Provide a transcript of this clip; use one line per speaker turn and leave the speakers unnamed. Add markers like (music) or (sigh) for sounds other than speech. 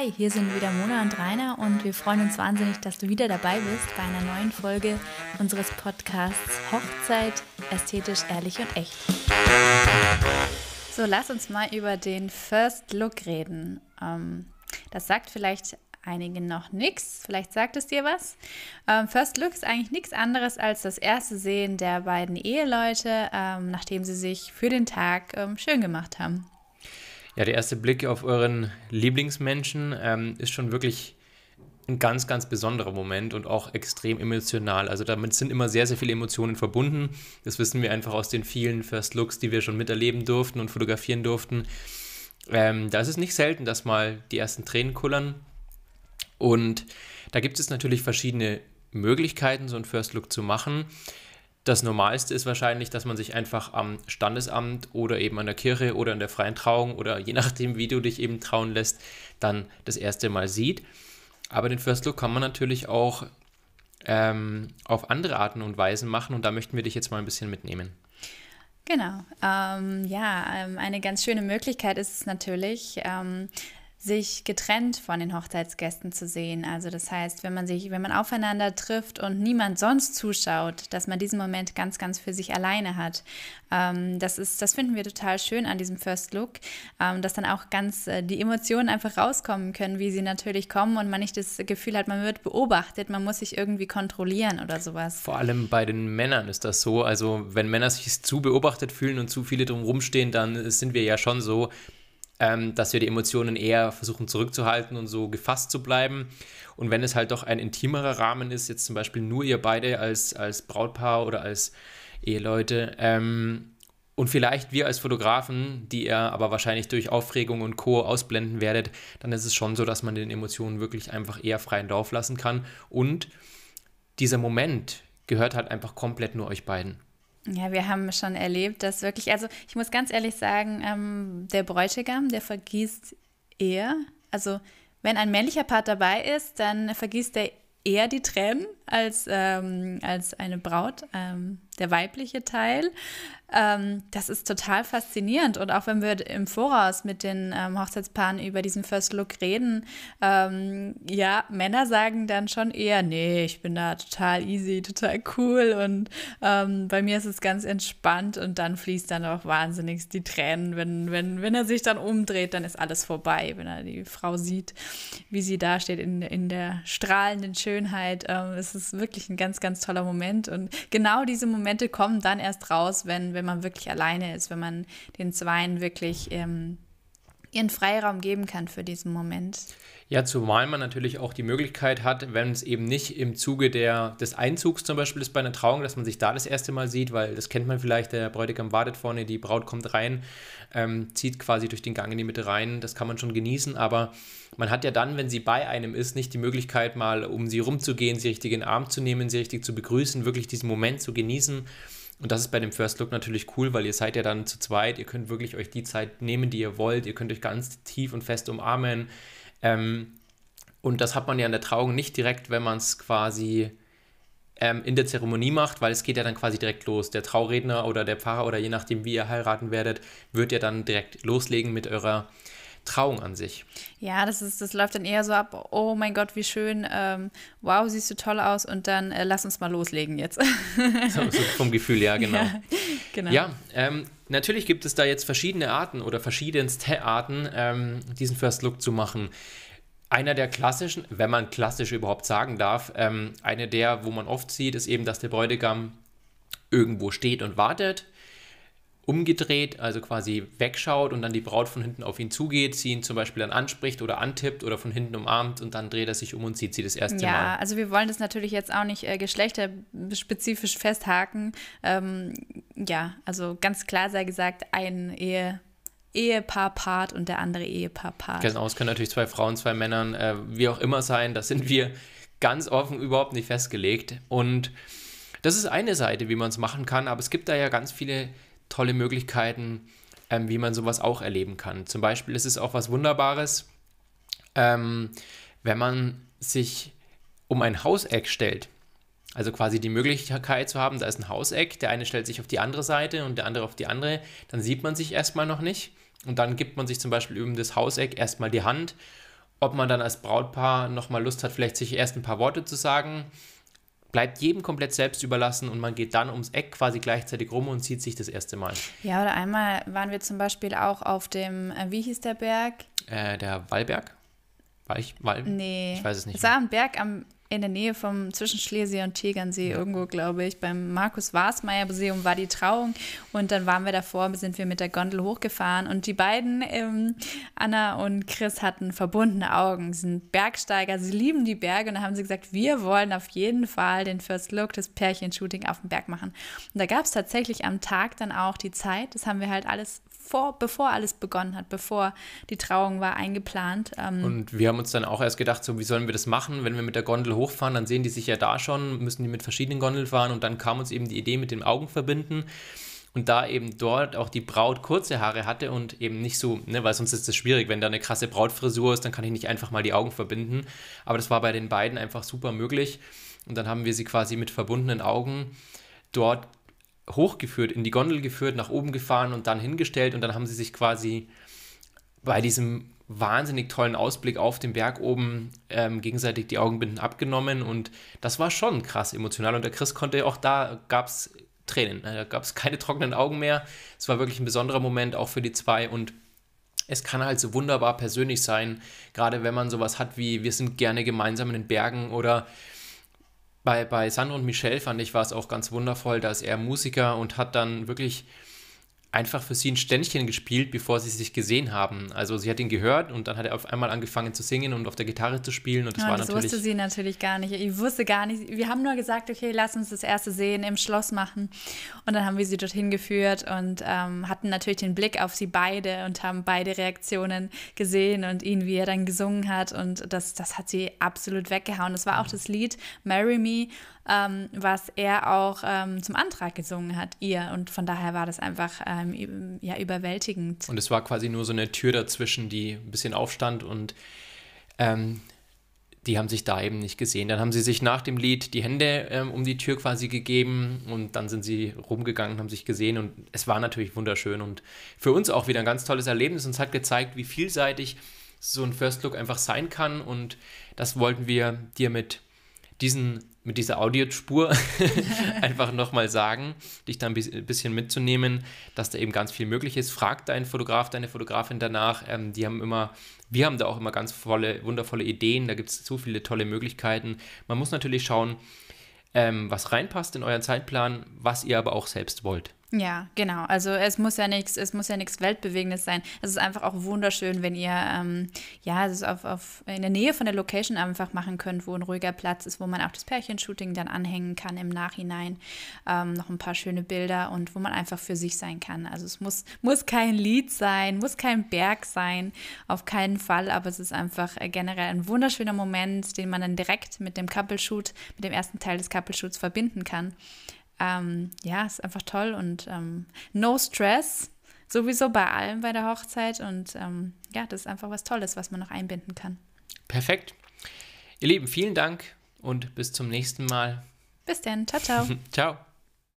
Hi, hier sind wieder Mona und Rainer und wir freuen uns wahnsinnig, dass du wieder dabei bist bei einer neuen Folge unseres Podcasts Hochzeit, ästhetisch, ehrlich und echt. So, lass uns mal über den First Look reden. Ähm, das sagt vielleicht einigen noch nichts. Vielleicht sagt es dir was. Ähm, First Look ist eigentlich nichts anderes als das erste Sehen der beiden Eheleute, ähm, nachdem sie sich für den Tag ähm, schön gemacht haben.
Ja, der erste Blick auf euren Lieblingsmenschen ähm, ist schon wirklich ein ganz, ganz besonderer Moment und auch extrem emotional. Also damit sind immer sehr, sehr viele Emotionen verbunden. Das wissen wir einfach aus den vielen First Looks, die wir schon miterleben durften und fotografieren durften. Ähm, da ist es nicht selten, dass mal die ersten Tränen kullern. Und da gibt es natürlich verschiedene Möglichkeiten, so einen First Look zu machen. Das Normalste ist wahrscheinlich, dass man sich einfach am Standesamt oder eben an der Kirche oder in der freien Trauung oder je nachdem, wie du dich eben trauen lässt, dann das erste Mal sieht. Aber den First Look kann man natürlich auch ähm, auf andere Arten und Weisen machen und da möchten wir dich jetzt mal ein bisschen mitnehmen.
Genau. Ähm, ja, ähm, eine ganz schöne Möglichkeit ist es natürlich, ähm, sich getrennt von den Hochzeitsgästen zu sehen. Also das heißt, wenn man sich, wenn man aufeinander trifft und niemand sonst zuschaut, dass man diesen Moment ganz, ganz für sich alleine hat. Ähm, das ist, das finden wir total schön an diesem First Look, ähm, dass dann auch ganz äh, die Emotionen einfach rauskommen können, wie sie natürlich kommen und man nicht das Gefühl hat, man wird beobachtet, man muss sich irgendwie kontrollieren oder sowas.
Vor allem bei den Männern ist das so. Also wenn Männer sich zu beobachtet fühlen und zu viele drum rumstehen, dann sind wir ja schon so, ähm, dass wir die Emotionen eher versuchen zurückzuhalten und so gefasst zu bleiben. Und wenn es halt doch ein intimerer Rahmen ist, jetzt zum Beispiel nur ihr beide als, als Brautpaar oder als Eheleute, ähm, und vielleicht wir als Fotografen, die ihr aber wahrscheinlich durch Aufregung und Co. ausblenden werdet, dann ist es schon so, dass man den Emotionen wirklich einfach eher freien Lauf lassen kann. Und dieser Moment gehört halt einfach komplett nur euch beiden.
Ja, wir haben schon erlebt, dass wirklich, also ich muss ganz ehrlich sagen, ähm, der Bräutigam, der vergießt eher, also wenn ein männlicher Part dabei ist, dann vergießt er eher die Tränen als, ähm, als eine Braut, ähm, der weibliche Teil. Ähm, das ist total faszinierend. Und auch wenn wir im Voraus mit den ähm, Hochzeitspaaren über diesen First Look reden, ähm, ja, Männer sagen dann schon eher, nee, ich bin da total easy, total cool und ähm, bei mir ist es ganz entspannt und dann fließt dann auch wahnsinnig die Tränen. Wenn, wenn, wenn er sich dann umdreht, dann ist alles vorbei, wenn er die Frau sieht, wie sie da steht in, in der strahlenden Schönheit. Ähm, es ist wirklich ein ganz, ganz toller Moment. Und genau diese Momente kommen dann erst raus, wenn, wenn man wirklich alleine ist, wenn man den Zweien wirklich ähm, ihren Freiraum geben kann für diesen Moment.
Ja, zumal man natürlich auch die Möglichkeit hat, wenn es eben nicht im Zuge der, des Einzugs zum Beispiel ist bei einer Trauung, dass man sich da das erste Mal sieht, weil das kennt man vielleicht, der Bräutigam wartet vorne, die Braut kommt rein, ähm, zieht quasi durch den Gang in die Mitte rein, das kann man schon genießen, aber man hat ja dann, wenn sie bei einem ist, nicht die Möglichkeit mal um sie rumzugehen, sie richtig in den Arm zu nehmen, sie richtig zu begrüßen, wirklich diesen Moment zu genießen und das ist bei dem First Look natürlich cool, weil ihr seid ja dann zu zweit, ihr könnt wirklich euch die Zeit nehmen, die ihr wollt, ihr könnt euch ganz tief und fest umarmen. Ähm, und das hat man ja in der Trauung nicht direkt, wenn man es quasi ähm, in der Zeremonie macht, weil es geht ja dann quasi direkt los. Der Trauredner oder der Pfarrer oder je nachdem, wie ihr heiraten werdet, wird ja dann direkt loslegen mit eurer Trauung an sich.
Ja, das, ist, das läuft dann eher so ab, oh mein Gott, wie schön, ähm, wow, siehst du toll aus und dann äh, lass uns mal loslegen jetzt. (laughs)
so, so vom Gefühl, ja, (laughs) genau. Ja, genau. ja ähm, natürlich gibt es da jetzt verschiedene Arten oder verschiedenste Arten, ähm, diesen First Look zu machen. Einer der klassischen, wenn man klassisch überhaupt sagen darf, ähm, eine der, wo man oft sieht, ist eben, dass der Bräutigam irgendwo steht und wartet umgedreht, also quasi wegschaut und dann die Braut von hinten auf ihn zugeht, sie ihn zum Beispiel dann anspricht oder antippt oder von hinten umarmt und dann dreht er sich um und sieht sie das erste
ja,
Mal.
Ja, also wir wollen das natürlich jetzt auch nicht äh, geschlechterspezifisch festhaken. Ähm, ja, also ganz klar sei gesagt, ein Ehe. Ehepaar-Part und der andere Ehepaar-Part.
Genau, es können natürlich zwei Frauen, zwei Männern, äh, wie auch immer sein. Das sind wir ganz offen überhaupt nicht festgelegt. Und das ist eine Seite, wie man es machen kann, aber es gibt da ja ganz viele tolle Möglichkeiten, ähm, wie man sowas auch erleben kann. Zum Beispiel ist es auch was Wunderbares, ähm, wenn man sich um ein Hauseck stellt. Also quasi die Möglichkeit zu haben, da ist ein Hauseck, der eine stellt sich auf die andere Seite und der andere auf die andere, dann sieht man sich erstmal noch nicht und dann gibt man sich zum Beispiel über das Hauseck erstmal die Hand ob man dann als Brautpaar nochmal Lust hat, vielleicht sich erst ein paar Worte zu sagen. Bleibt jedem komplett selbst überlassen und man geht dann ums Eck quasi gleichzeitig rum und sieht sich das erste Mal.
Ja, oder einmal waren wir zum Beispiel auch auf dem, äh, wie hieß der Berg?
Äh, der Wallberg? War ich? Wall?
Nee.
Ich weiß es nicht.
Es war ein Berg am in der Nähe vom zwischen Schlesien und Tegernsee irgendwo, glaube ich. Beim Markus Wasmeier Museum war die Trauung. Und dann waren wir davor, sind wir mit der Gondel hochgefahren. Und die beiden, ähm, Anna und Chris, hatten verbundene Augen, sie sind Bergsteiger, sie lieben die Berge. Und dann haben sie gesagt, wir wollen auf jeden Fall den First Look, das Pärchenshooting auf dem Berg machen. Und da gab es tatsächlich am Tag dann auch die Zeit, das haben wir halt alles vor, bevor alles begonnen hat, bevor die Trauung war eingeplant.
Ähm und wir haben uns dann auch erst gedacht, so wie sollen wir das machen, wenn wir mit der Gondel hochfahren, dann sehen die sich ja da schon, müssen die mit verschiedenen Gondeln fahren und dann kam uns eben die Idee mit den Augen verbinden. Und da eben dort auch die Braut kurze Haare hatte und eben nicht so, ne, weil sonst ist es schwierig, wenn da eine krasse Brautfrisur ist, dann kann ich nicht einfach mal die Augen verbinden. Aber das war bei den beiden einfach super möglich. Und dann haben wir sie quasi mit verbundenen Augen dort hochgeführt, in die Gondel geführt, nach oben gefahren und dann hingestellt. Und dann haben sie sich quasi bei diesem wahnsinnig tollen Ausblick auf den Berg oben ähm, gegenseitig die Augenbinden abgenommen. Und das war schon krass emotional. Und der Chris konnte auch da, gab es Tränen, da gab es keine trockenen Augen mehr. Es war wirklich ein besonderer Moment auch für die zwei. Und es kann halt so wunderbar persönlich sein, gerade wenn man sowas hat wie wir sind gerne gemeinsam in den Bergen oder bei, bei Sandro und Michelle fand ich, war es auch ganz wundervoll, da ist er Musiker und hat dann wirklich einfach für sie ein Ständchen gespielt, bevor sie sich gesehen haben. Also sie hat ihn gehört und dann hat er auf einmal angefangen zu singen und auf der Gitarre zu spielen und das ja, war
das
natürlich...
wusste sie natürlich gar nicht. Ich wusste gar nicht. Wir haben nur gesagt, okay, lass uns das erste Sehen im Schloss machen und dann haben wir sie dorthin geführt und ähm, hatten natürlich den Blick auf sie beide und haben beide Reaktionen gesehen und ihn, wie er dann gesungen hat und das, das hat sie absolut weggehauen. Das war auch das Lied Marry Me ähm, was er auch ähm, zum Antrag gesungen hat, ihr. Und von daher war das einfach ähm, ja, überwältigend.
Und es war quasi nur so eine Tür dazwischen, die ein bisschen aufstand und ähm, die haben sich da eben nicht gesehen. Dann haben sie sich nach dem Lied die Hände ähm, um die Tür quasi gegeben und dann sind sie rumgegangen, haben sich gesehen und es war natürlich wunderschön und für uns auch wieder ein ganz tolles Erlebnis. Uns hat gezeigt, wie vielseitig so ein First Look einfach sein kann und das wollten wir dir mit diesen mit dieser Audiospur (laughs) einfach nochmal sagen, dich da ein bisschen mitzunehmen, dass da eben ganz viel möglich ist. Frag deinen Fotograf, deine Fotografin danach. Ähm, die haben immer, wir haben da auch immer ganz volle, wundervolle Ideen. Da gibt es so viele tolle Möglichkeiten. Man muss natürlich schauen, ähm, was reinpasst in euren Zeitplan, was ihr aber auch selbst wollt.
Ja, genau. Also es muss ja nichts, es muss ja nichts Weltbewegendes sein. Es ist einfach auch wunderschön, wenn ihr ähm, ja es auf, auf, in der Nähe von der Location einfach machen könnt, wo ein ruhiger Platz ist, wo man auch das Pärchenshooting dann anhängen kann im Nachhinein. Ähm, noch ein paar schöne Bilder und wo man einfach für sich sein kann. Also es muss, muss kein Lied sein, muss kein Berg sein, auf keinen Fall, aber es ist einfach äh, generell ein wunderschöner Moment, den man dann direkt mit dem Couple-Shoot, mit dem ersten Teil des Couple-Shoots verbinden kann ähm, ja, ist einfach toll und ähm, no stress, sowieso bei allem bei der Hochzeit und ähm, ja, das ist einfach was Tolles, was man noch einbinden kann.
Perfekt. Ihr Lieben, vielen Dank und bis zum nächsten Mal.
Bis dann. Ciao, ciao. (laughs)
ciao.